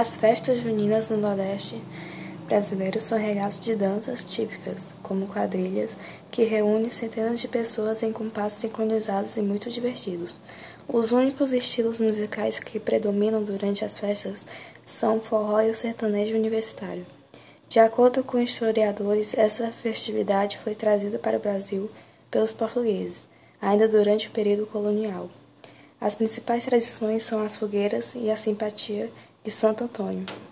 As festas juninas no Nordeste brasileiro são regadas de danças típicas, como quadrilhas, que reúnem centenas de pessoas em compassos sincronizados e muito divertidos. Os únicos estilos musicais que predominam durante as festas são o forró e o sertanejo universitário. De acordo com historiadores, essa festividade foi trazida para o Brasil pelos portugueses, ainda durante o período colonial. As principais tradições são as fogueiras e a simpatia de Santo Antônio.